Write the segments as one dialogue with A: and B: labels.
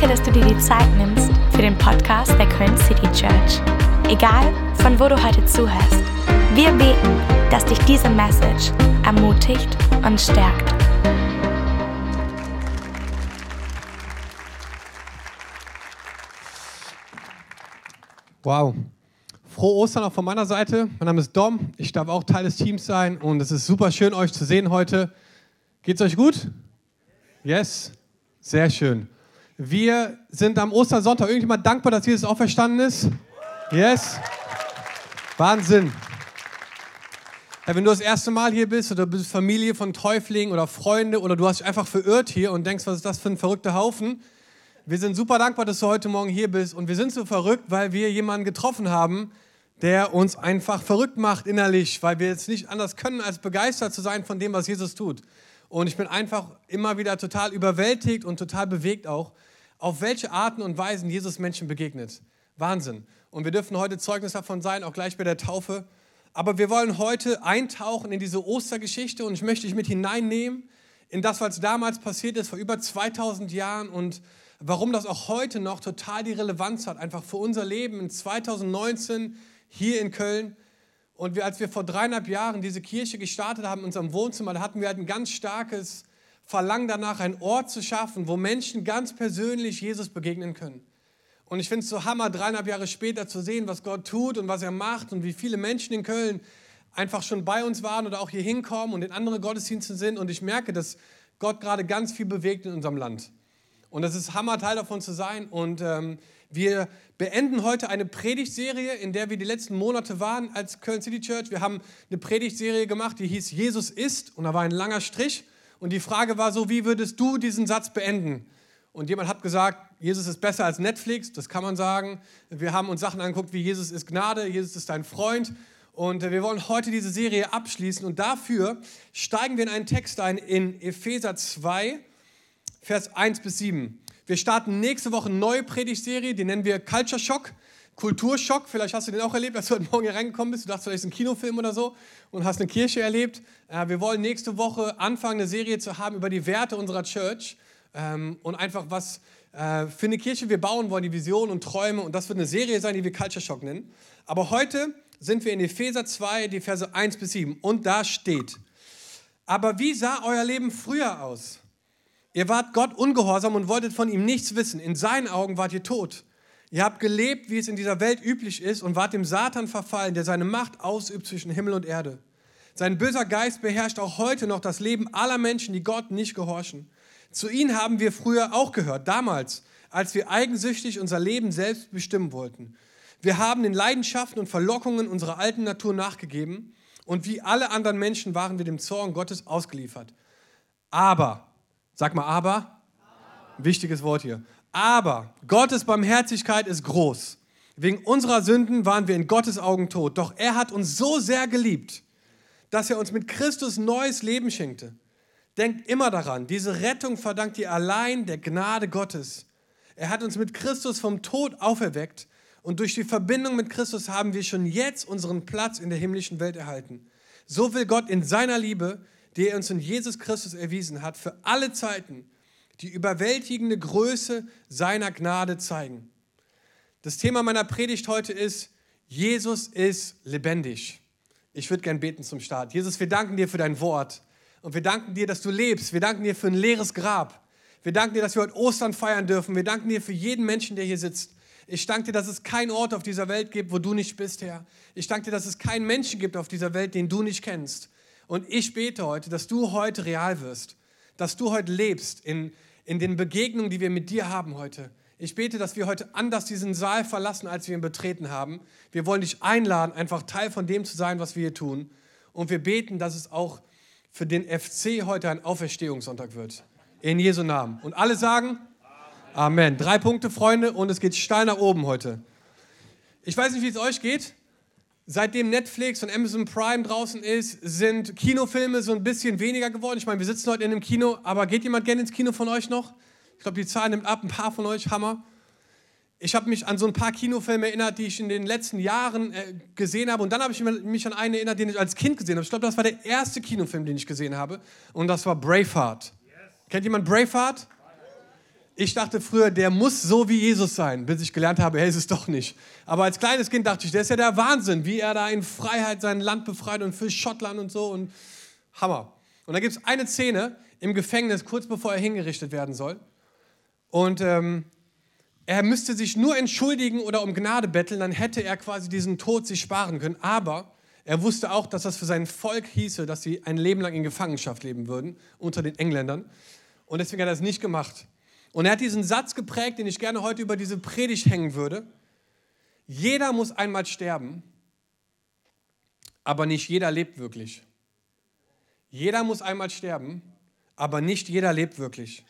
A: Danke, dass du dir die Zeit nimmst für den Podcast der Köln City Church. Egal, von wo du heute zuhörst, wir beten, dass dich diese Message ermutigt und stärkt.
B: Wow. Frohe Ostern auch von meiner Seite. Mein Name ist Dom. Ich darf auch Teil des Teams sein und es ist super schön, euch zu sehen heute. Geht's euch gut? Yes? Sehr schön. Wir sind am Ostersonntag. Irgendjemand dankbar, dass Jesus auferstanden ist? Yes? Wahnsinn. Ja, wenn du das erste Mal hier bist oder bist Familie von Täuflingen oder Freunde oder du hast dich einfach verirrt hier und denkst, was ist das für ein verrückter Haufen? Wir sind super dankbar, dass du heute Morgen hier bist und wir sind so verrückt, weil wir jemanden getroffen haben, der uns einfach verrückt macht innerlich, weil wir jetzt nicht anders können, als begeistert zu sein von dem, was Jesus tut. Und ich bin einfach immer wieder total überwältigt und total bewegt auch, auf welche Arten und Weisen Jesus Menschen begegnet. Wahnsinn. Und wir dürfen heute Zeugnis davon sein, auch gleich bei der Taufe. Aber wir wollen heute eintauchen in diese Ostergeschichte und ich möchte dich mit hineinnehmen in das, was damals passiert ist, vor über 2000 Jahren und warum das auch heute noch total die Relevanz hat, einfach für unser Leben in 2019 hier in Köln. Und wir, als wir vor dreieinhalb Jahren diese Kirche gestartet haben in unserem Wohnzimmer, da hatten wir halt ein ganz starkes Verlangen danach, einen Ort zu schaffen, wo Menschen ganz persönlich Jesus begegnen können. Und ich finde es so hammer, dreieinhalb Jahre später zu sehen, was Gott tut und was er macht und wie viele Menschen in Köln einfach schon bei uns waren oder auch hier hinkommen und in andere Gottesdienste sind. Und ich merke, dass Gott gerade ganz viel bewegt in unserem Land. Und es ist Hammer, Teil davon zu sein. Und ähm, wir beenden heute eine Predigtserie, in der wir die letzten Monate waren als Köln City Church. Wir haben eine Predigtserie gemacht, die hieß Jesus ist. Und da war ein langer Strich. Und die Frage war so, wie würdest du diesen Satz beenden? Und jemand hat gesagt, Jesus ist besser als Netflix, das kann man sagen. Wir haben uns Sachen angeguckt wie Jesus ist Gnade, Jesus ist dein Freund. Und wir wollen heute diese Serie abschließen und dafür steigen wir in einen Text ein in Epheser 2, Vers 1 bis 7. Wir starten nächste Woche eine neue Predigtserie, die nennen wir Culture Shock. Kulturschock, vielleicht hast du den auch erlebt, als du heute Morgen hier reingekommen bist. Du dachtest, vielleicht ist ein Kinofilm oder so und hast eine Kirche erlebt. Äh, wir wollen nächste Woche anfangen, eine Serie zu haben über die Werte unserer Church ähm, und einfach was äh, für eine Kirche wir bauen wollen, die Visionen und Träume. Und das wird eine Serie sein, die wir Culture Shock nennen. Aber heute sind wir in Epheser 2, die Verse 1 bis 7. Und da steht, aber wie sah euer Leben früher aus? Ihr wart Gott ungehorsam und wolltet von ihm nichts wissen. In seinen Augen wart ihr tot. Ihr habt gelebt, wie es in dieser Welt üblich ist, und wart dem Satan verfallen, der seine Macht ausübt zwischen Himmel und Erde. Sein böser Geist beherrscht auch heute noch das Leben aller Menschen, die Gott nicht gehorchen. Zu ihnen haben wir früher auch gehört, damals, als wir eigensüchtig unser Leben selbst bestimmen wollten. Wir haben den Leidenschaften und Verlockungen unserer alten Natur nachgegeben und wie alle anderen Menschen waren wir dem Zorn Gottes ausgeliefert. Aber, sag mal aber, aber. wichtiges Wort hier, aber Gottes Barmherzigkeit ist groß. Wegen unserer Sünden waren wir in Gottes Augen tot. Doch er hat uns so sehr geliebt, dass er uns mit Christus neues Leben schenkte. Denkt immer daran, diese Rettung verdankt ihr allein der Gnade Gottes. Er hat uns mit Christus vom Tod auferweckt und durch die Verbindung mit Christus haben wir schon jetzt unseren Platz in der himmlischen Welt erhalten. So will Gott in seiner Liebe, die er uns in Jesus Christus erwiesen hat, für alle Zeiten die überwältigende Größe seiner Gnade zeigen. Das Thema meiner Predigt heute ist, Jesus ist lebendig. Ich würde gern beten zum Start. Jesus, wir danken dir für dein Wort und wir danken dir, dass du lebst. Wir danken dir für ein leeres Grab. Wir danken dir, dass wir heute Ostern feiern dürfen. Wir danken dir für jeden Menschen, der hier sitzt. Ich danke dir, dass es keinen Ort auf dieser Welt gibt, wo du nicht bist, Herr. Ich danke dir, dass es keinen Menschen gibt auf dieser Welt, den du nicht kennst. Und ich bete heute, dass du heute real wirst, dass du heute lebst in, in den Begegnungen, die wir mit dir haben heute. Ich bete, dass wir heute anders diesen Saal verlassen, als wir ihn betreten haben. Wir wollen dich einladen, einfach Teil von dem zu sein, was wir hier tun. Und wir beten, dass es auch für den FC heute ein Auferstehungssonntag wird. In Jesu Namen. Und alle sagen Amen. Drei Punkte, Freunde, und es geht steil nach oben heute. Ich weiß nicht, wie es euch geht. Seitdem Netflix und Amazon Prime draußen ist, sind Kinofilme so ein bisschen weniger geworden. Ich meine, wir sitzen heute in einem Kino, aber geht jemand gerne ins Kino von euch noch? Ich glaube, die Zahl nimmt ab, ein paar von euch, Hammer. Ich habe mich an so ein paar Kinofilme erinnert, die ich in den letzten Jahren äh, gesehen habe. Und dann habe ich mich an einen erinnert, den ich als Kind gesehen habe. Ich glaube, das war der erste Kinofilm, den ich gesehen habe. Und das war Braveheart. Yes. Kennt jemand Braveheart? Ich dachte früher, der muss so wie Jesus sein, bis ich gelernt habe, er ist es doch nicht. Aber als kleines Kind dachte ich, der ist ja der Wahnsinn, wie er da in Freiheit sein Land befreit und für Schottland und so und Hammer. Und da gibt es eine Szene im Gefängnis, kurz bevor er hingerichtet werden soll. Und ähm, er müsste sich nur entschuldigen oder um Gnade betteln, dann hätte er quasi diesen Tod sich sparen können. Aber er wusste auch, dass das für sein Volk hieße, dass sie ein Leben lang in Gefangenschaft leben würden unter den Engländern. Und deswegen hat er das nicht gemacht. Und er hat diesen Satz geprägt, den ich gerne heute über diese Predigt hängen würde. Jeder muss einmal sterben, aber nicht jeder lebt wirklich. Jeder muss einmal sterben, aber nicht jeder lebt wirklich.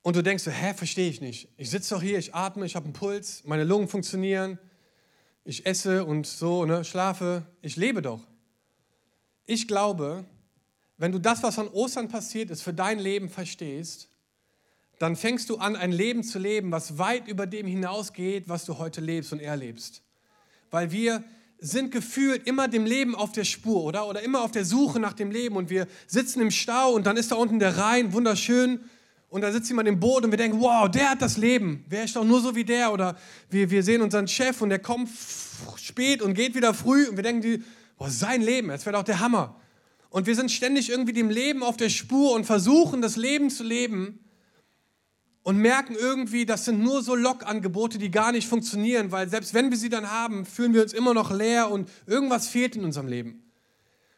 B: Und du denkst so, hä, verstehe ich nicht. Ich sitze doch hier, ich atme, ich habe einen Puls, meine Lungen funktionieren, ich esse und so, ne, schlafe, ich lebe doch. Ich glaube, wenn du das, was an Ostern passiert ist, für dein Leben verstehst, dann fängst du an, ein Leben zu leben, was weit über dem hinausgeht, was du heute lebst und erlebst. Weil wir sind gefühlt immer dem Leben auf der Spur, oder? Oder immer auf der Suche nach dem Leben und wir sitzen im Stau und dann ist da unten der Rhein, wunderschön. Und da sitzt jemand im Boot und wir denken, wow, der hat das Leben. Wäre ich doch nur so wie der. Oder wir, wir sehen unseren Chef und der kommt spät und geht wieder früh und wir denken, boah, sein Leben, das wäre doch der Hammer. Und wir sind ständig irgendwie dem Leben auf der Spur und versuchen, das Leben zu leben und merken irgendwie, das sind nur so Lockangebote, die gar nicht funktionieren, weil selbst wenn wir sie dann haben, fühlen wir uns immer noch leer und irgendwas fehlt in unserem Leben.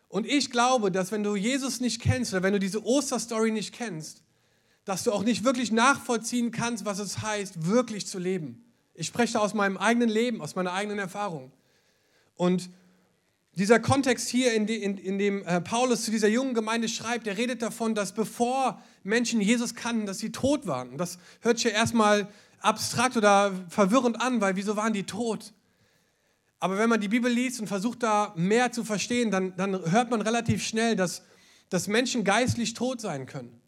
B: Und ich glaube, dass wenn du Jesus nicht kennst oder wenn du diese Osterstory nicht kennst, dass du auch nicht wirklich nachvollziehen kannst, was es heißt, wirklich zu leben. Ich spreche aus meinem eigenen Leben, aus meiner eigenen Erfahrung. Und dieser Kontext hier, in, in, in dem äh, Paulus zu dieser jungen Gemeinde schreibt, der redet davon, dass bevor Menschen Jesus kannten, dass sie tot waren. Das hört sich ja erstmal abstrakt oder verwirrend an, weil wieso waren die tot? Aber wenn man die Bibel liest und versucht da mehr zu verstehen, dann, dann hört man relativ schnell, dass, dass Menschen geistlich tot sein können.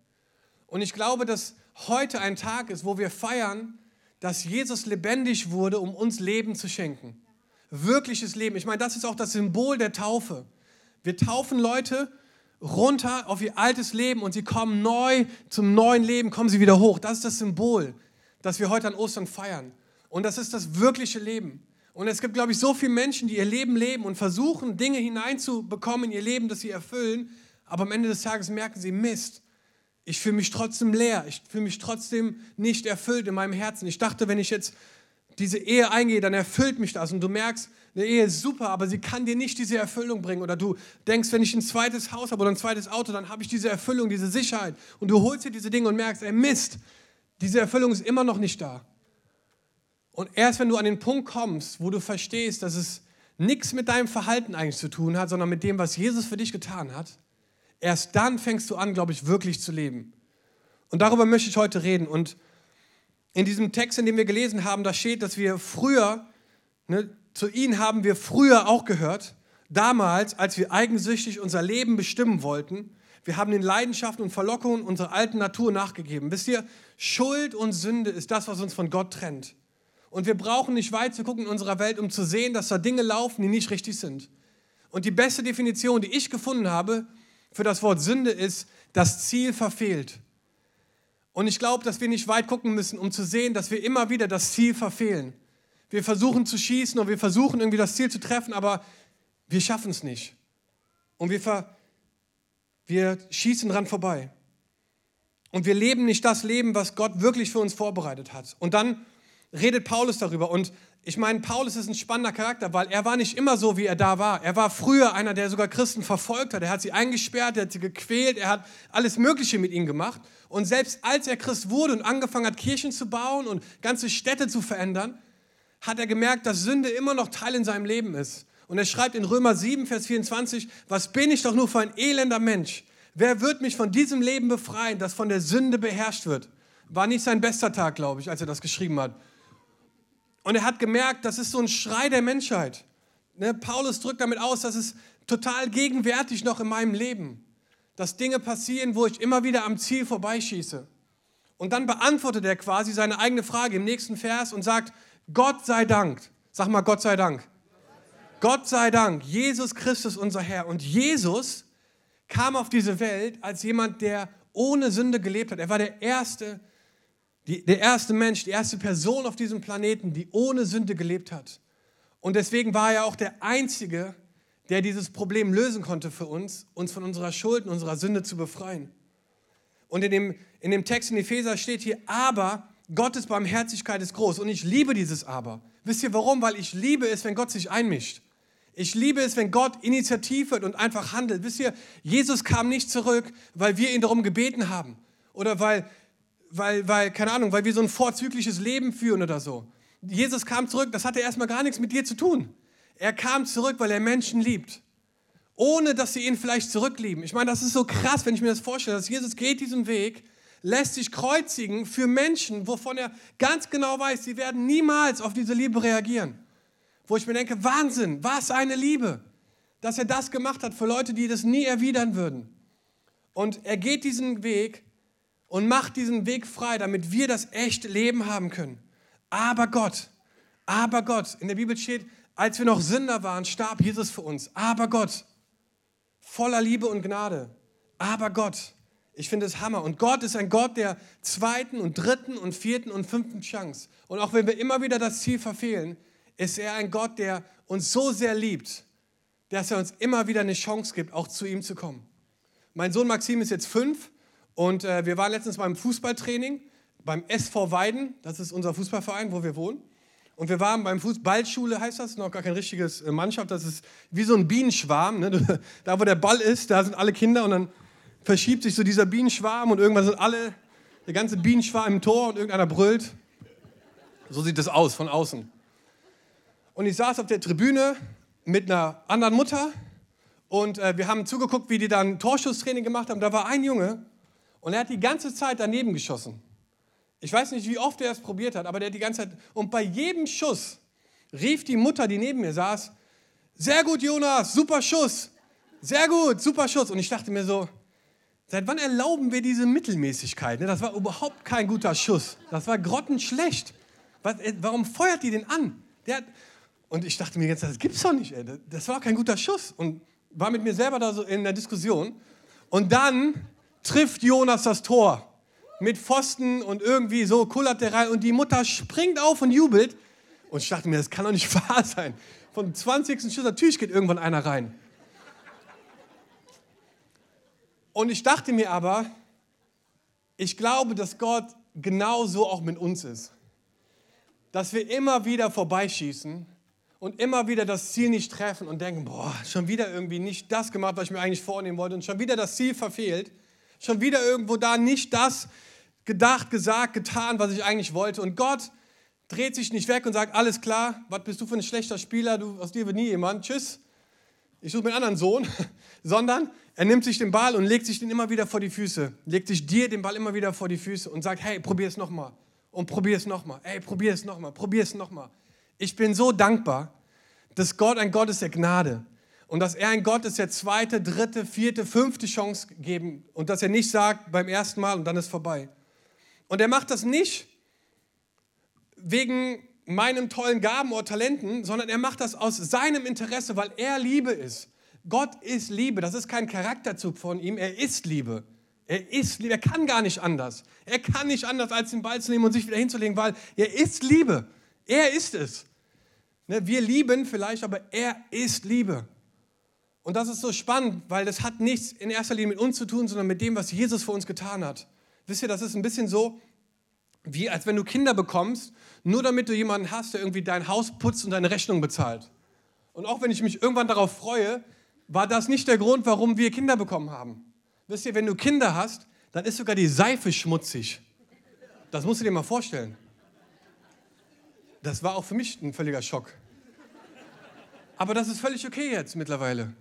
B: Und ich glaube, dass heute ein Tag ist, wo wir feiern, dass Jesus lebendig wurde, um uns Leben zu schenken wirkliches Leben. Ich meine, das ist auch das Symbol der Taufe. Wir taufen Leute runter auf ihr altes Leben und sie kommen neu zum neuen Leben, kommen sie wieder hoch. Das ist das Symbol, das wir heute an Ostern feiern. Und das ist das wirkliche Leben. Und es gibt, glaube ich, so viele Menschen, die ihr Leben leben und versuchen, Dinge hineinzubekommen in ihr Leben, das sie erfüllen. Aber am Ende des Tages merken sie, Mist, ich fühle mich trotzdem leer. Ich fühle mich trotzdem nicht erfüllt in meinem Herzen. Ich dachte, wenn ich jetzt diese Ehe eingehe, dann erfüllt mich das. Und du merkst, eine Ehe ist super, aber sie kann dir nicht diese Erfüllung bringen. Oder du denkst, wenn ich ein zweites Haus habe oder ein zweites Auto, dann habe ich diese Erfüllung, diese Sicherheit. Und du holst dir diese Dinge und merkst, ey Mist, diese Erfüllung ist immer noch nicht da. Und erst wenn du an den Punkt kommst, wo du verstehst, dass es nichts mit deinem Verhalten eigentlich zu tun hat, sondern mit dem, was Jesus für dich getan hat, erst dann fängst du an, glaube ich, wirklich zu leben. Und darüber möchte ich heute reden. Und in diesem Text, in dem wir gelesen haben, da steht, dass wir früher, ne, zu ihnen haben wir früher auch gehört, damals, als wir eigensüchtig unser Leben bestimmen wollten. Wir haben den Leidenschaften und Verlockungen unserer alten Natur nachgegeben. Wisst ihr, Schuld und Sünde ist das, was uns von Gott trennt. Und wir brauchen nicht weit zu gucken in unserer Welt, um zu sehen, dass da Dinge laufen, die nicht richtig sind. Und die beste Definition, die ich gefunden habe für das Wort Sünde ist, das Ziel verfehlt. Und ich glaube, dass wir nicht weit gucken müssen, um zu sehen, dass wir immer wieder das Ziel verfehlen. Wir versuchen zu schießen und wir versuchen irgendwie das Ziel zu treffen, aber wir schaffen es nicht. Und wir, ver wir schießen dran vorbei. Und wir leben nicht das Leben, was Gott wirklich für uns vorbereitet hat. Und dann redet Paulus darüber. Und ich meine, Paulus ist ein spannender Charakter, weil er war nicht immer so, wie er da war. Er war früher einer, der sogar Christen verfolgt hat. Er hat sie eingesperrt, er hat sie gequält, er hat alles Mögliche mit ihnen gemacht. Und selbst als er Christ wurde und angefangen hat, Kirchen zu bauen und ganze Städte zu verändern, hat er gemerkt, dass Sünde immer noch Teil in seinem Leben ist. Und er schreibt in Römer 7, Vers 24, was bin ich doch nur für ein elender Mensch? Wer wird mich von diesem Leben befreien, das von der Sünde beherrscht wird? War nicht sein bester Tag, glaube ich, als er das geschrieben hat. Und er hat gemerkt, das ist so ein Schrei der Menschheit. Ne? Paulus drückt damit aus, dass es total gegenwärtig noch in meinem Leben, dass Dinge passieren, wo ich immer wieder am Ziel vorbeischieße. Und dann beantwortet er quasi seine eigene Frage im nächsten Vers und sagt, Gott sei Dank. Sag mal, Gott sei Dank. Gott sei Dank, Jesus Christus unser Herr. Und Jesus kam auf diese Welt als jemand, der ohne Sünde gelebt hat. Er war der erste, die, der erste Mensch, die erste Person auf diesem Planeten, die ohne Sünde gelebt hat. Und deswegen war er auch der Einzige, der dieses Problem lösen konnte für uns, uns von unserer Schuld und unserer Sünde zu befreien. Und in dem, in dem Text in Epheser steht hier, aber Gottes Barmherzigkeit ist groß. Und ich liebe dieses Aber. Wisst ihr warum? Weil ich liebe es, wenn Gott sich einmischt. Ich liebe es, wenn Gott initiativ wird und einfach handelt. Wisst ihr, Jesus kam nicht zurück, weil wir ihn darum gebeten haben. Oder weil, weil, weil, keine Ahnung, weil wir so ein vorzügliches Leben führen oder so. Jesus kam zurück, das hatte erstmal gar nichts mit dir zu tun. Er kam zurück, weil er Menschen liebt. Ohne dass sie ihn vielleicht zurücklieben. Ich meine, das ist so krass, wenn ich mir das vorstelle, dass Jesus geht diesen Weg, lässt sich kreuzigen für Menschen, wovon er ganz genau weiß, sie werden niemals auf diese Liebe reagieren. Wo ich mir denke, Wahnsinn, was eine Liebe, dass er das gemacht hat für Leute, die das nie erwidern würden. Und er geht diesen Weg und macht diesen Weg frei, damit wir das echte Leben haben können. Aber Gott, aber Gott, in der Bibel steht, als wir noch Sünder waren, starb Jesus für uns. Aber Gott, voller Liebe und Gnade. Aber Gott, ich finde es Hammer. Und Gott ist ein Gott der zweiten und dritten und vierten und fünften Chance. Und auch wenn wir immer wieder das Ziel verfehlen, ist er ein Gott, der uns so sehr liebt, dass er uns immer wieder eine Chance gibt, auch zu ihm zu kommen. Mein Sohn Maxim ist jetzt fünf und äh, wir waren letztens beim Fußballtraining beim SV Weiden, das ist unser Fußballverein, wo wir wohnen. Und wir waren beim Fußballschule, heißt das, noch gar kein richtiges äh, Mannschaft, das ist wie so ein Bienenschwarm. Ne? Da, wo der Ball ist, da sind alle Kinder und dann verschiebt sich so dieser Bienenschwarm und irgendwann sind alle, der ganze Bienenschwarm im Tor und irgendeiner brüllt. So sieht das aus von außen. Und ich saß auf der Tribüne mit einer anderen Mutter und äh, wir haben zugeguckt, wie die dann Torschusstraining gemacht haben. Da war ein Junge und er hat die ganze Zeit daneben geschossen. Ich weiß nicht, wie oft er es probiert hat, aber der hat die ganze Zeit. Und bei jedem Schuss rief die Mutter, die neben mir saß, sehr gut, Jonas, super Schuss. Sehr gut, super Schuss. Und ich dachte mir so, seit wann erlauben wir diese Mittelmäßigkeit? Ne, das war überhaupt kein guter Schuss. Das war grottenschlecht. Äh, warum feuert die den an? Der, und ich dachte mir jetzt, das gibt's doch nicht. Ey. Das war kein guter Schuss. Und war mit mir selber da so in der Diskussion. Und dann trifft Jonas das Tor mit Pfosten und irgendwie so rein und die Mutter springt auf und jubelt. Und ich dachte mir, das kann doch nicht wahr sein. Vom 20. Schuss, natürlich geht irgendwann einer rein. Und ich dachte mir aber, ich glaube, dass Gott genauso auch mit uns ist. Dass wir immer wieder vorbeischießen und immer wieder das Ziel nicht treffen und denken, boah, schon wieder irgendwie nicht das gemacht, was ich mir eigentlich vornehmen wollte und schon wieder das Ziel verfehlt. Schon wieder irgendwo da nicht das gedacht, gesagt, getan, was ich eigentlich wollte. Und Gott dreht sich nicht weg und sagt, alles klar, was bist du für ein schlechter Spieler, du, aus dir wird nie jemand, tschüss, ich suche mir einen anderen Sohn, sondern er nimmt sich den Ball und legt sich den immer wieder vor die Füße, legt sich dir den Ball immer wieder vor die Füße und sagt, hey, probier es nochmal und probier es nochmal, hey, probier es nochmal, probier es nochmal. Ich bin so dankbar, dass Gott ein Gott ist der Gnade und dass er ein Gott ist, der zweite, dritte, vierte, fünfte Chance geben und dass er nicht sagt beim ersten Mal und dann ist vorbei. Und er macht das nicht wegen meinem tollen Gaben oder Talenten, sondern er macht das aus seinem Interesse, weil er Liebe ist. Gott ist Liebe, das ist kein Charakterzug von ihm, er ist Liebe. Er ist Liebe, er kann gar nicht anders. Er kann nicht anders, als den Ball zu nehmen und sich wieder hinzulegen, weil er ist Liebe. Er ist es. Ne, wir lieben vielleicht, aber er ist Liebe. Und das ist so spannend, weil das hat nichts in erster Linie mit uns zu tun, sondern mit dem, was Jesus für uns getan hat. Wisst ihr, das ist ein bisschen so, wie als wenn du Kinder bekommst, nur damit du jemanden hast, der irgendwie dein Haus putzt und deine Rechnung bezahlt. Und auch wenn ich mich irgendwann darauf freue, war das nicht der Grund, warum wir Kinder bekommen haben. Wisst ihr, wenn du Kinder hast, dann ist sogar die Seife schmutzig. Das musst du dir mal vorstellen. Das war auch für mich ein völliger Schock. Aber das ist völlig okay jetzt mittlerweile.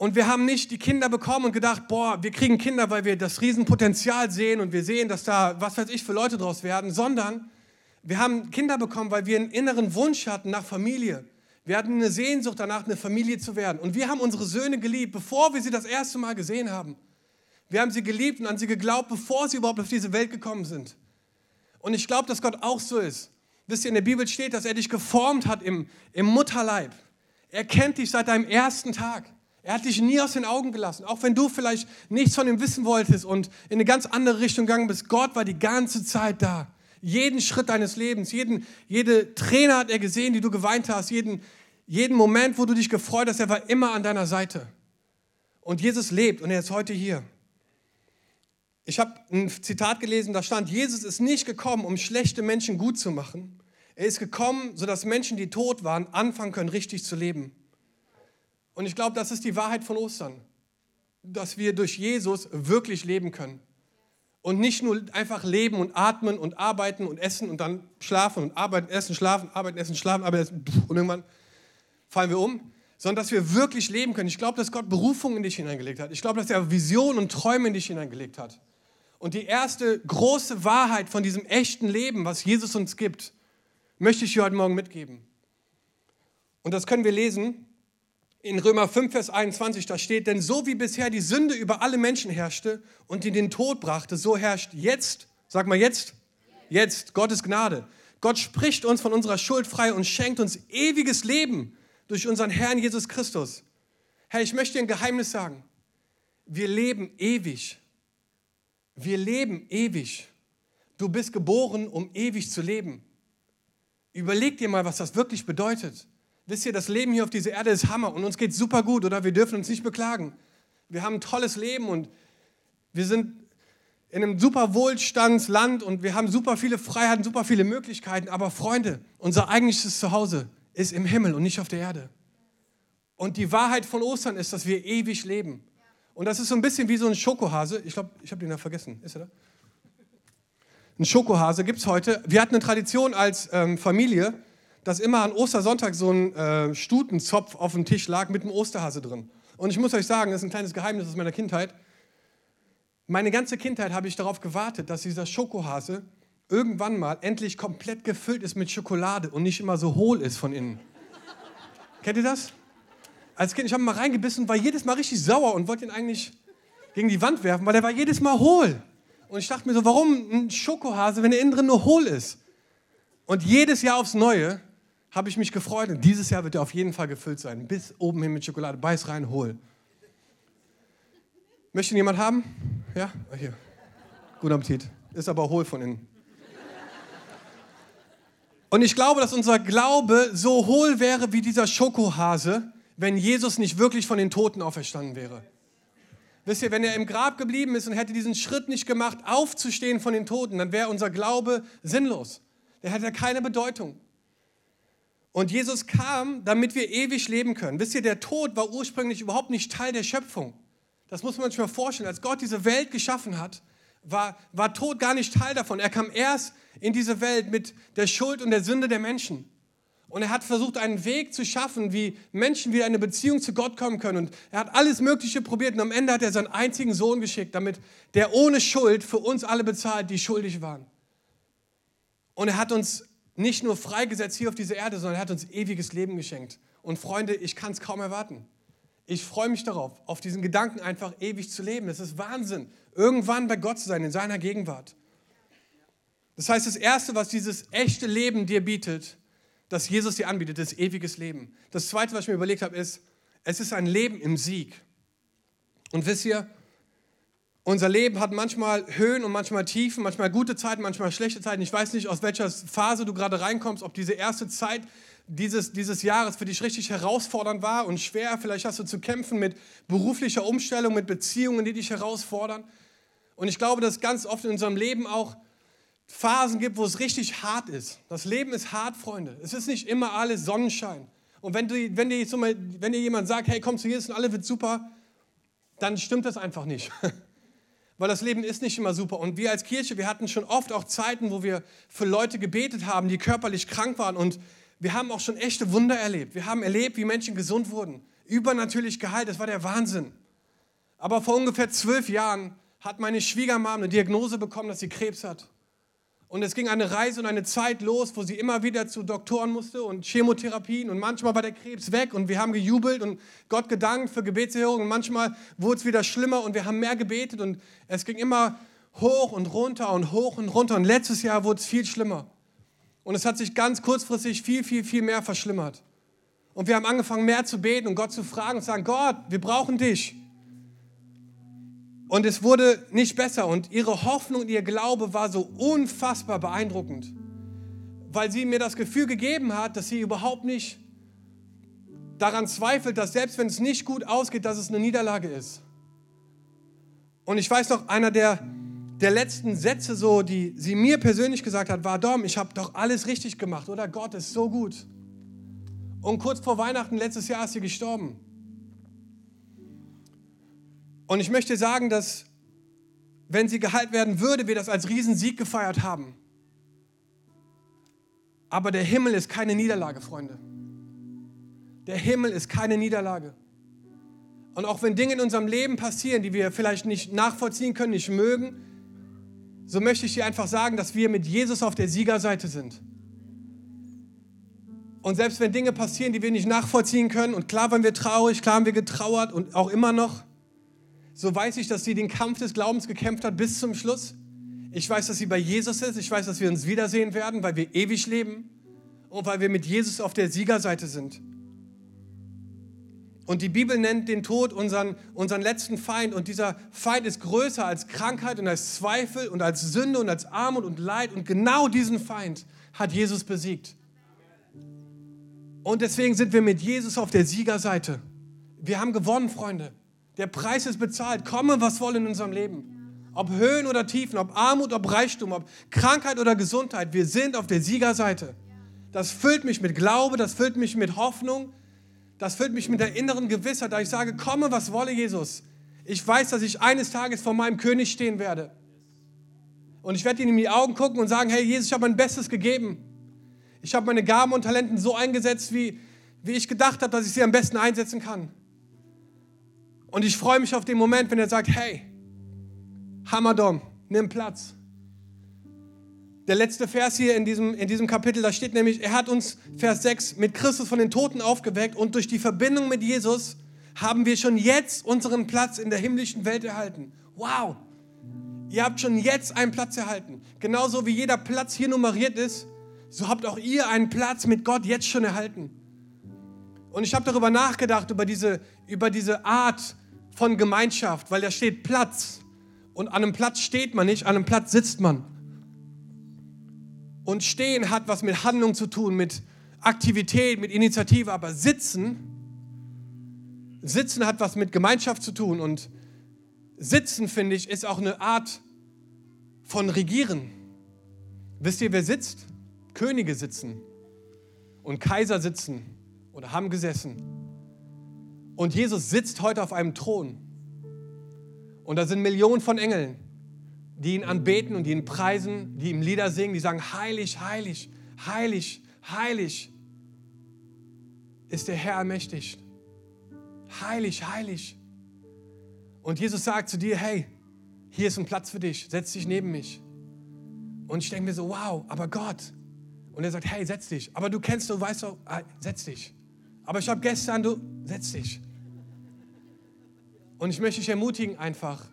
B: Und wir haben nicht die Kinder bekommen und gedacht, boah, wir kriegen Kinder, weil wir das Riesenpotenzial sehen und wir sehen, dass da, was weiß ich, für Leute draus werden, sondern wir haben Kinder bekommen, weil wir einen inneren Wunsch hatten nach Familie. Wir hatten eine Sehnsucht danach, eine Familie zu werden. Und wir haben unsere Söhne geliebt, bevor wir sie das erste Mal gesehen haben. Wir haben sie geliebt und an sie geglaubt, bevor sie überhaupt auf diese Welt gekommen sind. Und ich glaube, dass Gott auch so ist. Wisst ihr, in der Bibel steht, dass er dich geformt hat im, im Mutterleib. Er kennt dich seit deinem ersten Tag. Er hat dich nie aus den Augen gelassen, auch wenn du vielleicht nichts von ihm wissen wolltest und in eine ganz andere Richtung gegangen bist. Gott war die ganze Zeit da. Jeden Schritt deines Lebens, jeden, jede Träne hat er gesehen, die du geweint hast, jeden, jeden Moment, wo du dich gefreut hast, er war immer an deiner Seite. Und Jesus lebt und er ist heute hier. Ich habe ein Zitat gelesen, da stand, Jesus ist nicht gekommen, um schlechte Menschen gut zu machen. Er ist gekommen, sodass Menschen, die tot waren, anfangen können, richtig zu leben. Und ich glaube, das ist die Wahrheit von Ostern, dass wir durch Jesus wirklich leben können. Und nicht nur einfach leben und atmen und arbeiten und essen und dann schlafen und arbeiten, essen, schlafen, arbeiten, essen, schlafen, arbeiten, essen, und irgendwann fallen wir um, sondern dass wir wirklich leben können. Ich glaube, dass Gott Berufung in dich hineingelegt hat. Ich glaube, dass er Visionen und Träume in dich hineingelegt hat. Und die erste große Wahrheit von diesem echten Leben, was Jesus uns gibt, möchte ich dir heute Morgen mitgeben. Und das können wir lesen in Römer 5, Vers 21, da steht, denn so wie bisher die Sünde über alle Menschen herrschte und in den Tod brachte, so herrscht jetzt, sag mal jetzt, jetzt Gottes Gnade. Gott spricht uns von unserer Schuld frei und schenkt uns ewiges Leben durch unseren Herrn Jesus Christus. Herr, ich möchte dir ein Geheimnis sagen. Wir leben ewig. Wir leben ewig. Du bist geboren, um ewig zu leben. Überleg dir mal, was das wirklich bedeutet. Wisst ihr, das Leben hier auf dieser Erde ist Hammer und uns geht super gut, oder? Wir dürfen uns nicht beklagen. Wir haben ein tolles Leben und wir sind in einem super Wohlstandsland und wir haben super viele Freiheiten, super viele Möglichkeiten. Aber Freunde, unser eigentliches Zuhause ist im Himmel und nicht auf der Erde. Und die Wahrheit von Ostern ist, dass wir ewig leben. Und das ist so ein bisschen wie so ein Schokohase. Ich glaube, ich habe den da vergessen. Ist er da? Ein Schokohase gibt es heute. Wir hatten eine Tradition als ähm, Familie, dass immer an Ostersonntag so ein äh, Stutenzopf auf dem Tisch lag mit einem Osterhase drin. Und ich muss euch sagen, das ist ein kleines Geheimnis aus meiner Kindheit. Meine ganze Kindheit habe ich darauf gewartet, dass dieser Schokohase irgendwann mal endlich komplett gefüllt ist mit Schokolade und nicht immer so hohl ist von innen. Kennt ihr das? Als Kind, ich habe mal reingebissen, war jedes Mal richtig sauer und wollte ihn eigentlich gegen die Wand werfen, weil der war jedes Mal hohl. Und ich dachte mir so, warum ein Schokohase, wenn er innen drin nur hohl ist? Und jedes Jahr aufs Neue habe ich mich gefreut und dieses Jahr wird er auf jeden Fall gefüllt sein. Bis oben hin mit Schokolade. Beiß rein, hol. Möchte jemand haben? Ja? Hier. Guten Appetit. Ist aber hohl von innen. Und ich glaube, dass unser Glaube so hohl wäre wie dieser Schokohase, wenn Jesus nicht wirklich von den Toten auferstanden wäre. Wisst ihr, wenn er im Grab geblieben ist und hätte diesen Schritt nicht gemacht, aufzustehen von den Toten, dann wäre unser Glaube sinnlos. Der hätte keine Bedeutung. Und Jesus kam, damit wir ewig leben können. Wisst ihr, der Tod war ursprünglich überhaupt nicht Teil der Schöpfung. Das muss man sich mal vorstellen. Als Gott diese Welt geschaffen hat, war, war Tod gar nicht Teil davon. Er kam erst in diese Welt mit der Schuld und der Sünde der Menschen. Und er hat versucht, einen Weg zu schaffen, wie Menschen wieder in eine Beziehung zu Gott kommen können. Und er hat alles Mögliche probiert. Und am Ende hat er seinen einzigen Sohn geschickt, damit der ohne Schuld für uns alle bezahlt, die schuldig waren. Und er hat uns nicht nur freigesetzt hier auf dieser Erde, sondern er hat uns ewiges Leben geschenkt. Und Freunde, ich kann es kaum erwarten. Ich freue mich darauf, auf diesen Gedanken einfach ewig zu leben. Es ist Wahnsinn, irgendwann bei Gott zu sein, in seiner Gegenwart. Das heißt, das Erste, was dieses echte Leben dir bietet, das Jesus dir anbietet, ist ewiges Leben. Das Zweite, was ich mir überlegt habe, ist, es ist ein Leben im Sieg. Und wisst ihr, unser Leben hat manchmal Höhen und manchmal Tiefen, manchmal gute Zeiten, manchmal schlechte Zeiten. Ich weiß nicht, aus welcher Phase du gerade reinkommst, ob diese erste Zeit dieses, dieses Jahres für dich richtig herausfordernd war und schwer. Vielleicht hast du zu kämpfen mit beruflicher Umstellung, mit Beziehungen, die dich herausfordern. Und ich glaube, dass ganz oft in unserem Leben auch Phasen gibt, wo es richtig hart ist. Das Leben ist hart, Freunde. Es ist nicht immer alles Sonnenschein. Und wenn, du, wenn, dir, wenn dir jemand sagt, hey, komm zu Jesus und alles wird super, dann stimmt das einfach nicht. Weil das Leben ist nicht immer super. Und wir als Kirche, wir hatten schon oft auch Zeiten, wo wir für Leute gebetet haben, die körperlich krank waren. Und wir haben auch schon echte Wunder erlebt. Wir haben erlebt, wie Menschen gesund wurden. Übernatürlich geheilt. Das war der Wahnsinn. Aber vor ungefähr zwölf Jahren hat meine Schwiegermama eine Diagnose bekommen, dass sie Krebs hat. Und es ging eine Reise und eine Zeit los, wo sie immer wieder zu Doktoren musste und Chemotherapien. Und manchmal war der Krebs weg und wir haben gejubelt und Gott gedankt für Gebetserhörung. Und manchmal wurde es wieder schlimmer und wir haben mehr gebetet. Und es ging immer hoch und runter und hoch und runter. Und letztes Jahr wurde es viel schlimmer. Und es hat sich ganz kurzfristig viel, viel, viel mehr verschlimmert. Und wir haben angefangen, mehr zu beten und Gott zu fragen und zu sagen, Gott, wir brauchen dich. Und es wurde nicht besser. Und ihre Hoffnung und ihr Glaube war so unfassbar beeindruckend, weil sie mir das Gefühl gegeben hat, dass sie überhaupt nicht daran zweifelt, dass selbst wenn es nicht gut ausgeht, dass es eine Niederlage ist. Und ich weiß noch, einer der, der letzten Sätze, so, die sie mir persönlich gesagt hat, war, Dom, ich habe doch alles richtig gemacht, oder? Gott ist so gut. Und kurz vor Weihnachten letztes Jahr ist sie gestorben. Und ich möchte sagen, dass wenn sie geheilt werden würde, wir das als Riesensieg gefeiert haben. Aber der Himmel ist keine Niederlage, Freunde. Der Himmel ist keine Niederlage. Und auch wenn Dinge in unserem Leben passieren, die wir vielleicht nicht nachvollziehen können, nicht mögen, so möchte ich dir einfach sagen, dass wir mit Jesus auf der Siegerseite sind. Und selbst wenn Dinge passieren, die wir nicht nachvollziehen können, und klar waren wir traurig, klar haben wir getrauert und auch immer noch, so weiß ich, dass sie den Kampf des Glaubens gekämpft hat bis zum Schluss. Ich weiß, dass sie bei Jesus ist. Ich weiß, dass wir uns wiedersehen werden, weil wir ewig leben und weil wir mit Jesus auf der Siegerseite sind. Und die Bibel nennt den Tod unseren, unseren letzten Feind. Und dieser Feind ist größer als Krankheit und als Zweifel und als Sünde und als Armut und Leid. Und genau diesen Feind hat Jesus besiegt. Und deswegen sind wir mit Jesus auf der Siegerseite. Wir haben gewonnen, Freunde. Der Preis ist bezahlt. Komme, was wolle in unserem Leben. Ob Höhen oder Tiefen, ob Armut, ob Reichtum, ob Krankheit oder Gesundheit. Wir sind auf der Siegerseite. Das füllt mich mit Glaube, das füllt mich mit Hoffnung, das füllt mich mit der inneren Gewissheit, da ich sage, komme, was wolle Jesus. Ich weiß, dass ich eines Tages vor meinem König stehen werde. Und ich werde ihm in die Augen gucken und sagen, hey Jesus, ich habe mein Bestes gegeben. Ich habe meine Gaben und Talenten so eingesetzt, wie, wie ich gedacht habe, dass ich sie am besten einsetzen kann. Und ich freue mich auf den Moment, wenn er sagt, hey, Hammerdom, nimm Platz. Der letzte Vers hier in diesem, in diesem Kapitel, da steht nämlich, er hat uns, Vers 6, mit Christus von den Toten aufgeweckt und durch die Verbindung mit Jesus haben wir schon jetzt unseren Platz in der himmlischen Welt erhalten. Wow! Ihr habt schon jetzt einen Platz erhalten. Genauso wie jeder Platz hier nummeriert ist, so habt auch ihr einen Platz mit Gott jetzt schon erhalten. Und ich habe darüber nachgedacht, über diese, über diese Art von Gemeinschaft, weil da steht Platz. Und an einem Platz steht man nicht, an einem Platz sitzt man. Und stehen hat was mit Handlung zu tun, mit Aktivität, mit Initiative, aber sitzen, sitzen hat was mit Gemeinschaft zu tun und sitzen, finde ich, ist auch eine Art von Regieren. Wisst ihr, wer sitzt? Könige sitzen und Kaiser sitzen oder haben gesessen. Und Jesus sitzt heute auf einem Thron. Und da sind Millionen von Engeln die ihn anbeten und die ihn preisen, die ihm Lieder singen, die sagen, heilig, heilig, heilig, heilig ist der Herr allmächtig. Heilig, heilig. Und Jesus sagt zu dir, hey, hier ist ein Platz für dich, setz dich neben mich. Und ich denke mir so, wow, aber Gott. Und er sagt, hey, setz dich. Aber du kennst, du weißt doch, ah, setz dich. Aber ich habe gestern, du, setz dich. Und ich möchte dich ermutigen einfach,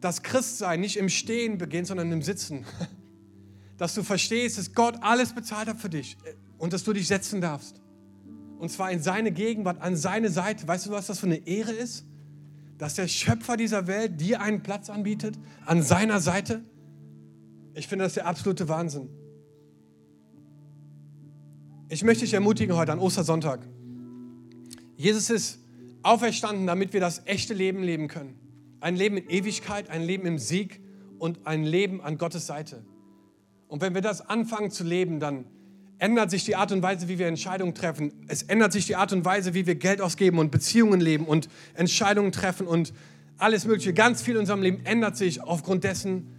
B: dass Christsein nicht im Stehen beginnt, sondern im Sitzen. Dass du verstehst, dass Gott alles bezahlt hat für dich und dass du dich setzen darfst. Und zwar in seine Gegenwart, an seine Seite. Weißt du, was das für eine Ehre ist? Dass der Schöpfer dieser Welt dir einen Platz anbietet, an seiner Seite. Ich finde das der absolute Wahnsinn. Ich möchte dich ermutigen heute an Ostersonntag. Jesus ist auferstanden, damit wir das echte Leben leben können. Ein Leben in Ewigkeit, ein Leben im Sieg und ein Leben an Gottes Seite. Und wenn wir das anfangen zu leben, dann ändert sich die Art und Weise, wie wir Entscheidungen treffen. Es ändert sich die Art und Weise, wie wir Geld ausgeben und Beziehungen leben und Entscheidungen treffen und alles Mögliche. Ganz viel in unserem Leben ändert sich aufgrund dessen,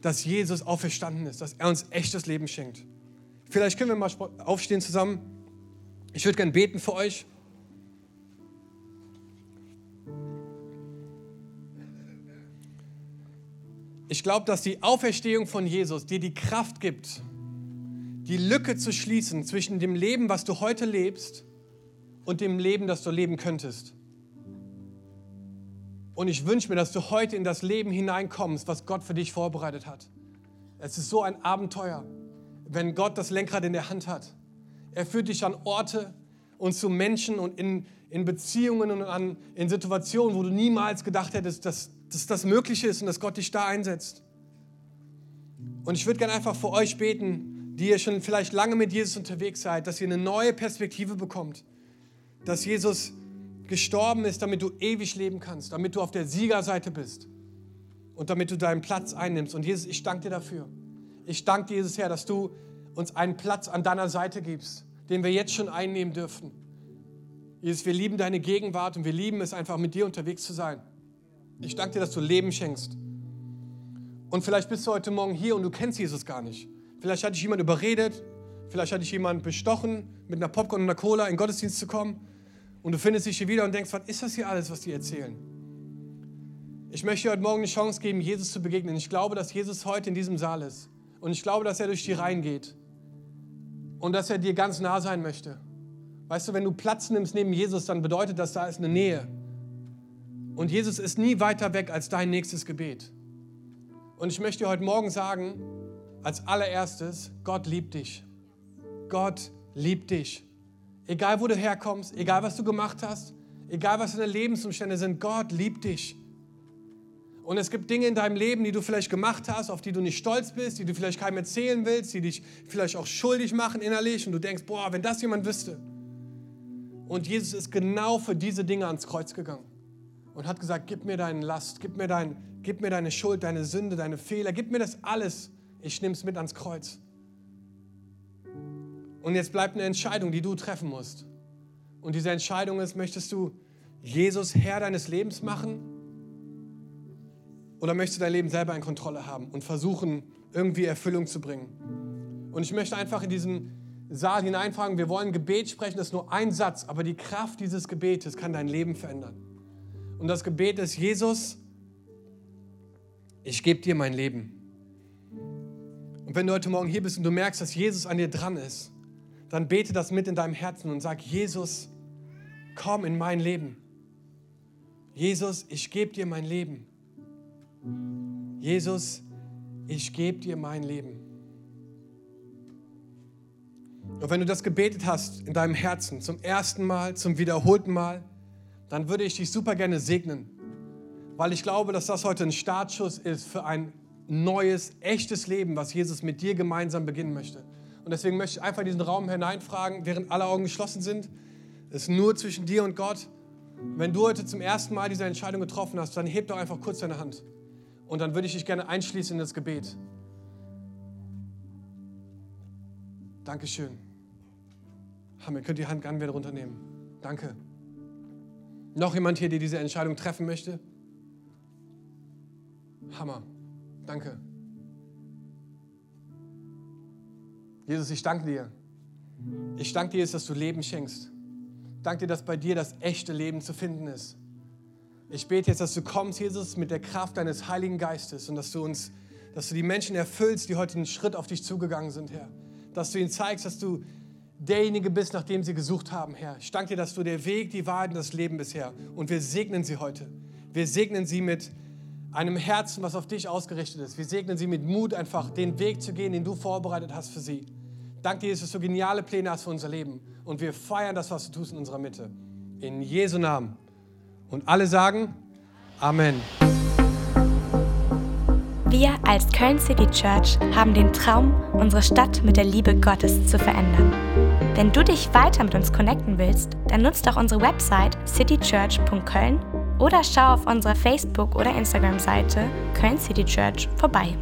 B: dass Jesus auferstanden ist, dass er uns echtes Leben schenkt. Vielleicht können wir mal aufstehen zusammen. Ich würde gerne beten für euch. Ich glaube, dass die Auferstehung von Jesus dir die Kraft gibt, die Lücke zu schließen zwischen dem Leben, was du heute lebst, und dem Leben, das du leben könntest. Und ich wünsche mir, dass du heute in das Leben hineinkommst, was Gott für dich vorbereitet hat. Es ist so ein Abenteuer, wenn Gott das Lenkrad in der Hand hat. Er führt dich an Orte und zu Menschen und in, in Beziehungen und an, in Situationen, wo du niemals gedacht hättest, dass, dass das möglich ist und dass Gott dich da einsetzt. Und ich würde gerne einfach für euch beten, die ihr schon vielleicht lange mit Jesus unterwegs seid, dass ihr eine neue Perspektive bekommt. Dass Jesus gestorben ist, damit du ewig leben kannst, damit du auf der Siegerseite bist und damit du deinen Platz einnimmst. Und Jesus, ich danke dir dafür. Ich danke dir, Jesus Herr, dass du uns einen Platz an deiner Seite gibst, den wir jetzt schon einnehmen dürfen. Jesus, wir lieben deine Gegenwart und wir lieben es einfach, mit dir unterwegs zu sein. Ich danke dir, dass du Leben schenkst. Und vielleicht bist du heute Morgen hier und du kennst Jesus gar nicht. Vielleicht hat dich jemand überredet, vielleicht hat dich jemand bestochen, mit einer Popcorn und einer Cola in den Gottesdienst zu kommen. Und du findest dich hier wieder und denkst, was ist das hier alles, was die erzählen? Ich möchte dir heute Morgen eine Chance geben, Jesus zu begegnen. Ich glaube, dass Jesus heute in diesem Saal ist. Und ich glaube, dass er durch die Reihen geht. Und dass er dir ganz nah sein möchte. Weißt du, wenn du Platz nimmst neben Jesus, dann bedeutet das, da ist eine Nähe. Und Jesus ist nie weiter weg als dein nächstes Gebet. Und ich möchte dir heute Morgen sagen, als allererstes, Gott liebt dich. Gott liebt dich. Egal, wo du herkommst, egal, was du gemacht hast, egal, was deine Lebensumstände sind, Gott liebt dich. Und es gibt Dinge in deinem Leben, die du vielleicht gemacht hast, auf die du nicht stolz bist, die du vielleicht keinem erzählen willst, die dich vielleicht auch schuldig machen innerlich und du denkst, boah, wenn das jemand wüsste. Und Jesus ist genau für diese Dinge ans Kreuz gegangen und hat gesagt, gib mir deine Last, gib mir, dein, gib mir deine Schuld, deine Sünde, deine Fehler, gib mir das alles. Ich nehme es mit ans Kreuz. Und jetzt bleibt eine Entscheidung, die du treffen musst. Und diese Entscheidung ist, möchtest du Jesus Herr deines Lebens machen? Oder möchtest du dein Leben selber in Kontrolle haben und versuchen, irgendwie Erfüllung zu bringen? Und ich möchte einfach in diesen Saal hineinfragen, wir wollen Gebet sprechen, das ist nur ein Satz, aber die Kraft dieses Gebetes kann dein Leben verändern. Und das Gebet ist, Jesus, ich gebe dir mein Leben. Und wenn du heute Morgen hier bist und du merkst, dass Jesus an dir dran ist, dann bete das mit in deinem Herzen und sag, Jesus, komm in mein Leben. Jesus, ich gebe dir mein Leben. Jesus, ich gebe dir mein Leben. Und wenn du das gebetet hast in deinem Herzen, zum ersten Mal, zum wiederholten Mal, dann würde ich dich super gerne segnen, weil ich glaube, dass das heute ein Startschuss ist für ein neues, echtes Leben, was Jesus mit dir gemeinsam beginnen möchte. Und deswegen möchte ich einfach in diesen Raum hineinfragen, während alle Augen geschlossen sind. Es ist nur zwischen dir und Gott. Wenn du heute zum ersten Mal diese Entscheidung getroffen hast, dann heb doch einfach kurz deine Hand. Und dann würde ich dich gerne einschließen in das Gebet. Dankeschön. Hammer, ihr könnt die Hand gerne wieder runternehmen. Danke. Noch jemand hier, der diese Entscheidung treffen möchte? Hammer. Danke. Jesus, ich danke dir. Ich danke dir, dass du Leben schenkst. Ich danke dir, dass bei dir das echte Leben zu finden ist. Ich bete jetzt, dass du kommst, Jesus, mit der Kraft deines Heiligen Geistes und dass du uns, dass du die Menschen erfüllst, die heute einen Schritt auf dich zugegangen sind, Herr. Dass du ihnen zeigst, dass du derjenige bist, nach dem sie gesucht haben, Herr. Ich danke dir, dass du der Weg, die Wahrheit und das Leben bist, Herr. Und wir segnen sie heute. Wir segnen sie mit einem Herzen, was auf dich ausgerichtet ist. Wir segnen sie mit Mut, einfach den Weg zu gehen, den du vorbereitet hast für sie. Danke dir, dass du geniale Pläne hast für unser Leben. Und wir feiern das, was du tust in unserer Mitte. In Jesu Namen. Und alle sagen Amen.
A: Wir als Köln City Church haben den Traum, unsere Stadt mit der Liebe Gottes zu verändern. Wenn du dich weiter mit uns connecten willst, dann nutzt doch unsere Website citychurch.köln oder schau auf unserer Facebook- oder Instagram-Seite Köln City Church vorbei.